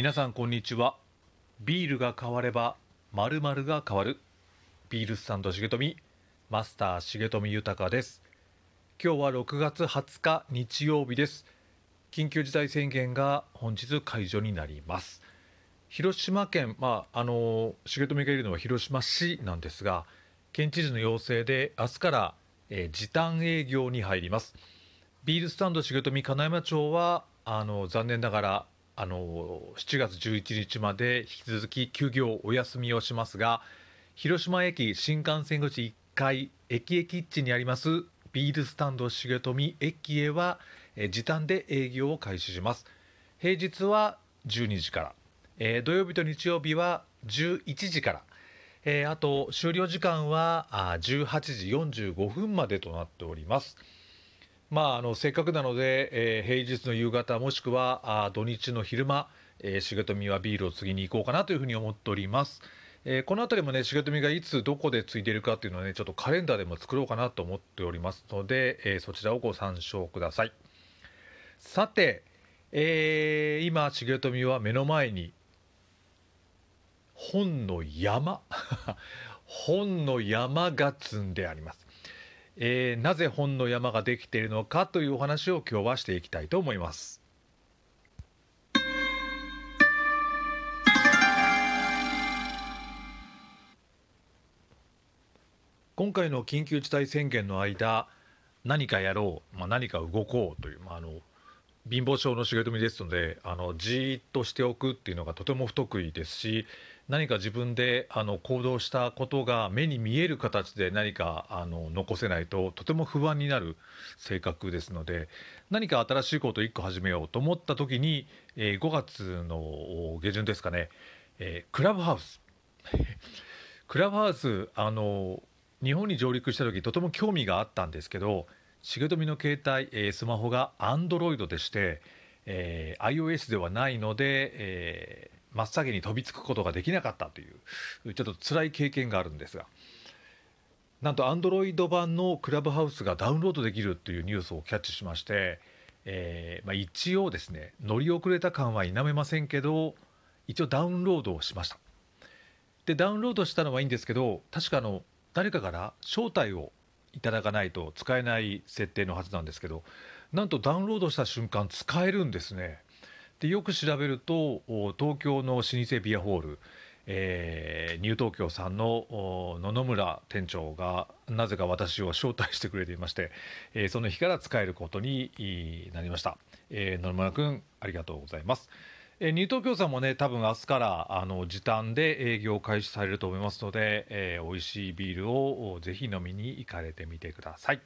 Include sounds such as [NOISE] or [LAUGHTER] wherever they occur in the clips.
皆さんこんにちは。ビールが変われば〇〇が変わる。ビールスタンド重富マスター重富豊です。今日は6月20日日曜日です。緊急事態宣言が本日解除になります。広島県まああの重富がいるのは広島市なんですが県知事の要請で明日から、えー時短営業に入ります。ビールスタンド重富金山町はあの残念ながらあの7月11日まで引き続き休業お休みをしますが広島駅新幹線口1階駅駅ッチにありますビールスタンド重富駅へは時短で営業を開始します平日は12時から、えー土曜日と日曜日は11時からえーあと終了時間はあ18時45分までとなっております。まあ、あのせっかくなので、えー平日の夕方もしくはあ土日の昼間、えー、重富はビールを継ぎに行こうかなというふうに思っております。えーこの辺りもね重富がいつどこで継いでいるかっていうのはねちょっとカレンダーでも作ろうかなと思っておりますので、えーそちらをご参照ください。さて、えー今重富は目の前に本の山 [LAUGHS] 本の山が積んであります、えーなぜ本の山ができているのかというお話を今日はしていきたいと思います。今回の緊急事態宣言の間何かやろう、まあ、何か動こうという、まあ、あの貧乏症の重富ですのであのじーっとしておくっていうのがとても不得意ですし何か自分であの行動したことが目に見える形で何かあの残せないととても不安になる性格ですので何か新しいことを1個始めようと思った時に、えー5月の下旬ですかね、えークラブハウス。クラブハウスあの日本に上陸した時とても興味があったんですけど重富の携帯、えースマホが Android でして、えー iOS ではないので、えー真っ先に飛びつくことができなかったというちょっと辛い経験があるんですが。なんと Android 版のクラブハウスがダウンロードできるというニュースをキャッチしまして、えーまあ、一応ですね乗り遅れた感は否めませんけど一応ダウンロードをしました。でダウンロードしたのはいいんですけど確かあの誰かから招待をいただかないと使えない設定のはずなんですけどなんとダウンロードした瞬間使えるんですね。でよく調べると東京の老舗ビアホール、えーニュー東京さんの野々村店長がなぜか私を招待してくれていまして、えーその日から使えることになりました、えー野々村君ありがとうございます。えーニュー東京さんもね多分明日からあの時短で営業開始されると思いますので、えー美味しいビールをぜひ飲みに行かれてみてください。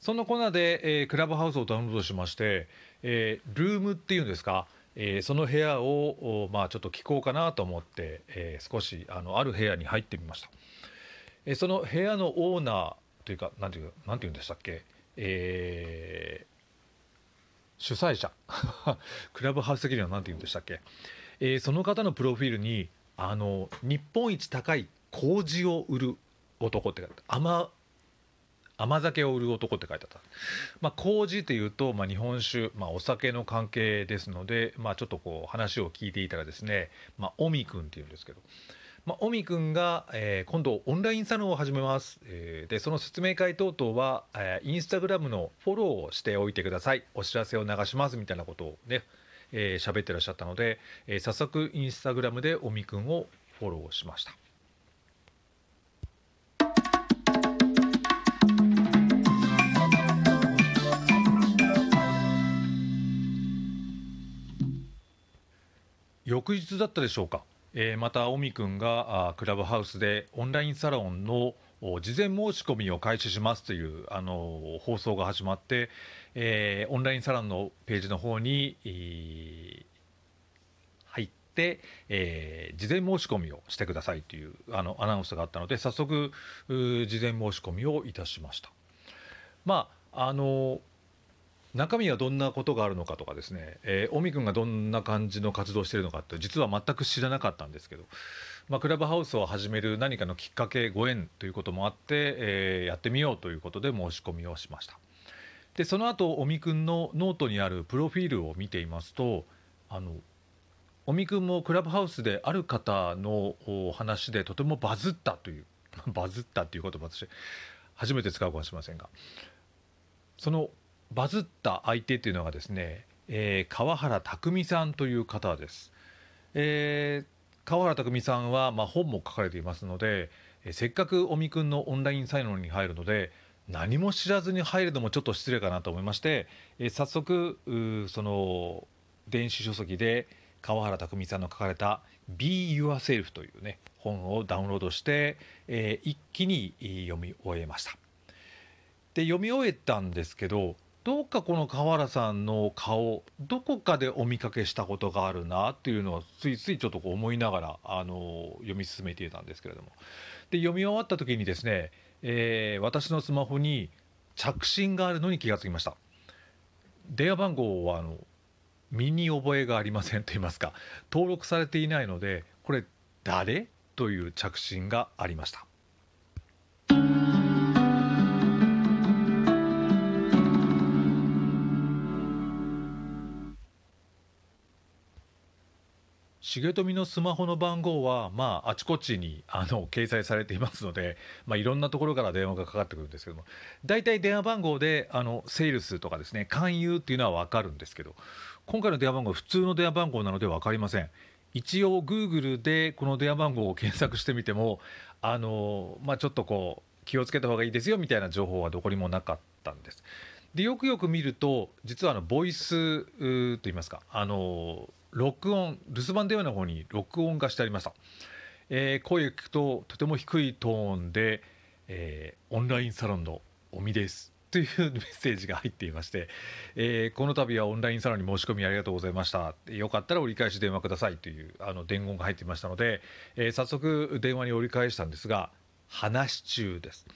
そんなこんなで、えークラブハウスをダウンロードしまして、えールームっていうんですか、えーその部屋を、まあ、ちょっと聞こうかなと思って、え少しあのある部屋に入ってみました、えその部屋のオーナーというかなんていうなんていうんでしたっけ、え主催者。[LAUGHS] クラブハウス的には何て言うんでしたっけ、えーその方のプロフィールにあの日本一高い麹を売る男って書いて甘甘酒を売る男って書いてあった、まあ、麹というと、まあ、日本酒、まあ、お酒の関係ですので、まあ、ちょっとこう話を聞いていたらですね、まあ、オミ君っていうんですけど、まあ、オミ君が、えー今度オンラインサロンを始めます、えーでその説明会等々は、えーインスタグラムのフォローをしておいてください。お知らせを流しますみたいなことをねえー喋ってらっしゃったので、えー早速インスタグラムでオミ君をフォローしました。翌日だったでしょうか、えーまた尾身君がクラブハウスでオンラインサロンの事前申し込みを開始しますというあの放送が始まって、えーオンラインサロンのページの方に、えー入って、えー事前申し込みをしてくださいというあのアナウンスがあったので早速事前申し込みをいたしました。まああの中身はどんなことがあるのかとかですね、えー、尾身君がどんな感じの活動をしているのかって実は全く知らなかったんですけど、まあ、クラブハウスを始める何かのきっかけご縁ということもあって、えーやってみようということで申し込みをしました。でその後尾身君のノートにあるプロフィールを見ていますとあの尾身君もクラブハウスである方のお話でとてもバズったという [LAUGHS] バズったっていう言葉として初めて使うかもしれませんがそのバズった相手っていうのがですね、えー川原拓さんという方です。えー川原拓さんは、まあ、本も書かれていますので、えーせっかく尾身くんのオンラインサロンに入るので何も知らずに入るのもちょっと失礼かなと思いまして、えー早速その電子書籍で川原拓さんの書かれた「Be Yourself」というね本をダウンロードして、えー一気に読み終えました。で読み終えたんですけどどうかこの川原さんの顔どこかでお見かけしたことがあるなっていうのはついついちょっとこう思いながらあの読み進めていたんですけれども。で読み終わった時にですね、えー私のスマホに着信があるのに気がつきました。電話番号はあの身に覚えがありませんと言いますか登録されていないのでこれ誰？という着信がありました。重富のスマホの番号は、まあ、あちこちにあの掲載されていますので、まあ、いろんなところから電話がかかってくるんですけども。大体電話番号であのセールスとかですね勧誘っていうのは分かるんですけど今回の電話番号は普通の電話番号なので分かりません。一応 Google でこの電話番号を検索してみてもあの、まあ、ちょっとこう気をつけた方がいいですよみたいな情報はどこにもなかったんです。でよくよく見ると実はあのボイスといいますかあの録音留守番電話の方に録音がしてありました、えー声を聞くととても低いトーンで、えーオンラインサロンのおみです」というメッセージが入っていまして、えーこの度はオンラインサロンに申し込みありがとうございました。よかったら折り返し電話ください。というあの伝言が入っていましたので、えー早速電話に折り返したんですが話中です。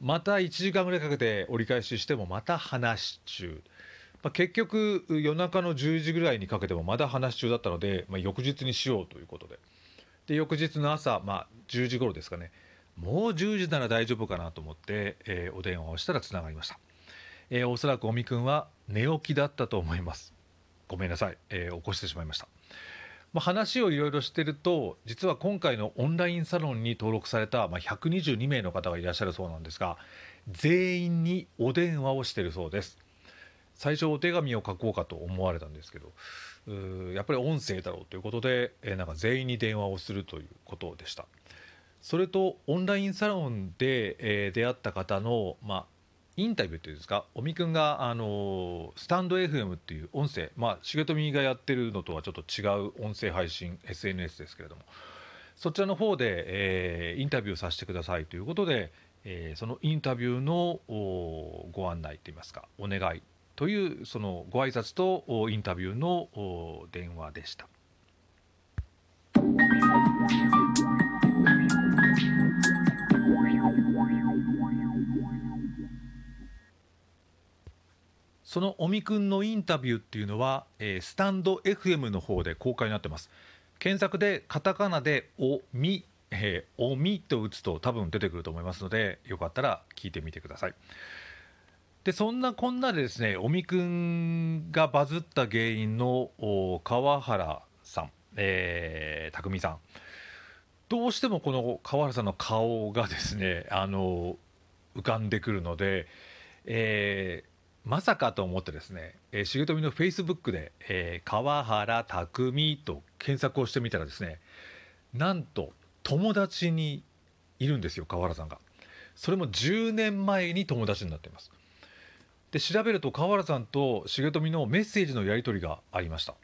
また1時間ぐらいかけて折り返ししてもまた話中、まあ、結局夜中の10時ぐらいにかけてもまだ話し中だったので、まあ、翌日にしようということで。で翌日の朝、まあ、10時頃ですかね。もう10時なら大丈夫かなと思って、えーお電話をしたらつながりました、えーおそらく尾身くんは寝起きだったと思います。ごめんなさい、えー起こしてしまいました。まあ、話をいろいろしてると実は今回のオンラインサロンに登録された、まあ、122名の方がいらっしゃるそうなんですが全員にお電話をしてるそうです。最初お手紙を書こうかと思われたんですけどうやっぱり音声だろうということで、えなんか全員に電話をするということでした。それとオンラインサロンで、え出会った方の、まあ、インタビューっていうんですか尾身くんが、あのスタンド FM っていう音声まあ重富がやってるのとはちょっと違う音声配信 SNS ですけれどもそちらの方で、えインタビューさせてくださいということで、えそのインタビューのおご案内といいますかお願いというそのご挨拶とインタビューの電話でした。その尾身くんのインタビューっていうのは、えースタンド FM の方で公開になってます。検索でカタカナで「おみ」えー「おみ」と打つと多分出てくると思いますのでよかったら聞いてみてください。でそんなこんなでですね尾身くんがバズった原因の川原さん、えー、匠さん。どうしてもこの川原さんの顔がですねあの浮かんでくるので、えーまさかと思ってですね、えー、重富のフェイスブックで、えー川原匠と検索をしてみたらですねなんと友達にいるんですよ川原さんが。それも10年前に友達になっています。で調べると川原さんと重富のメッセージのやり取りがありました。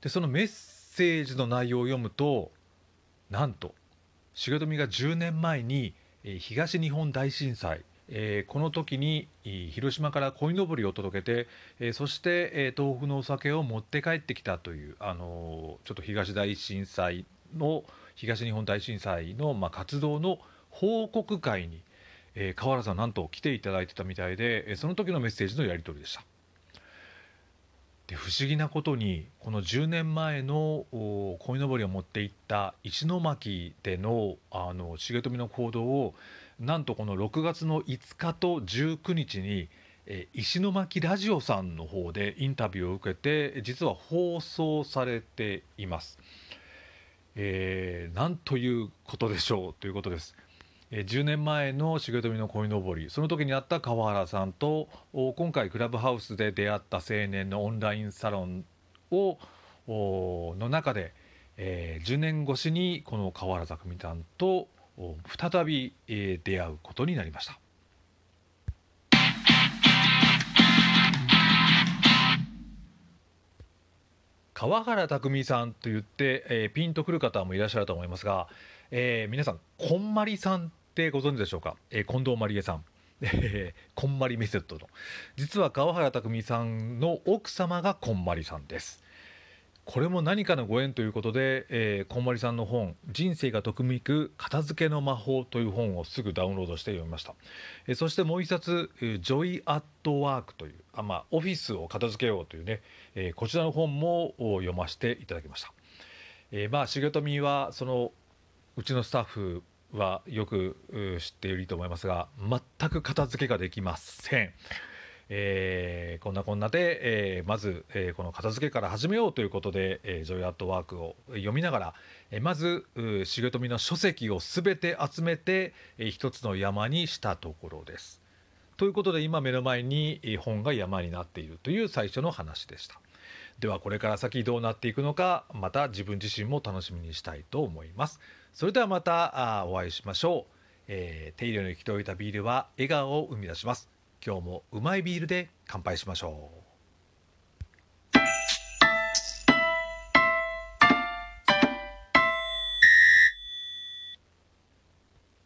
でそのメッセージの内容を読むとなんと重富が10年前にえ東日本大震災、えーこの時に広島から鯉のぼりを届けて、えーそして、えー東北のお酒を持って帰ってきたという、あのーちょっと東大震災の東日本大震災の、まあ、活動の報告会に、えー川原さんなんと来ていただいてたみたいで、えーその時のメッセージのやり取りでした。で不思議なことにこの10年前のお鯉のぼりを持っていった石巻でのあの重富の行動をなんとこの6月の5日と19日に、えー石巻ラジオさんの方でインタビューを受けて実は放送されています。えーなんということでしょうということです。えー10年前の重富の鯉のぼりその時にあった川原さんと今回クラブハウスで出会った青年のオンラインサロンをの中で、えー10年越しにこの川原拓実さんと再び、えー出会うことになりました。川原拓実さんと言って、えーピンとくる方もいらっしゃると思いますが、えー皆さんこんまりさんってご存知でしょうか、えー近藤まりえさん、[LAUGHS] えーこんまりメソッドの。実は川原拓実さんの奥様がこんまりさんです。これも何かのご縁ということで、えーこんまりさんの本「人生がとくみく片付けの魔法」という本をすぐダウンロードして読みました、えーそしてもう一冊「Joy at Work」というあ、まあ、オフィスを片付けようというね、えーこちらの本もお読ませていただきました、えーまあ重富はそのうちのスタッフはよく知っていると思いますが全く片付けができません。えーこんなこんなで、えーまず、えーこの片付けから始めようということで「えー Joy at Work」を読みながら、えーまずう重富の書籍を全て集めて、えー一つの山にしたところです。ということで今目の前にえー本が山になっているという最初の話でした。ではこれから先どうなっていくのかまた自分自身も楽しみにしたいと思います。それではまたあお会いしましょう。えー手入れの行き届いたビールは笑顔を生み出します。今日もうまいビールで乾杯しましょう。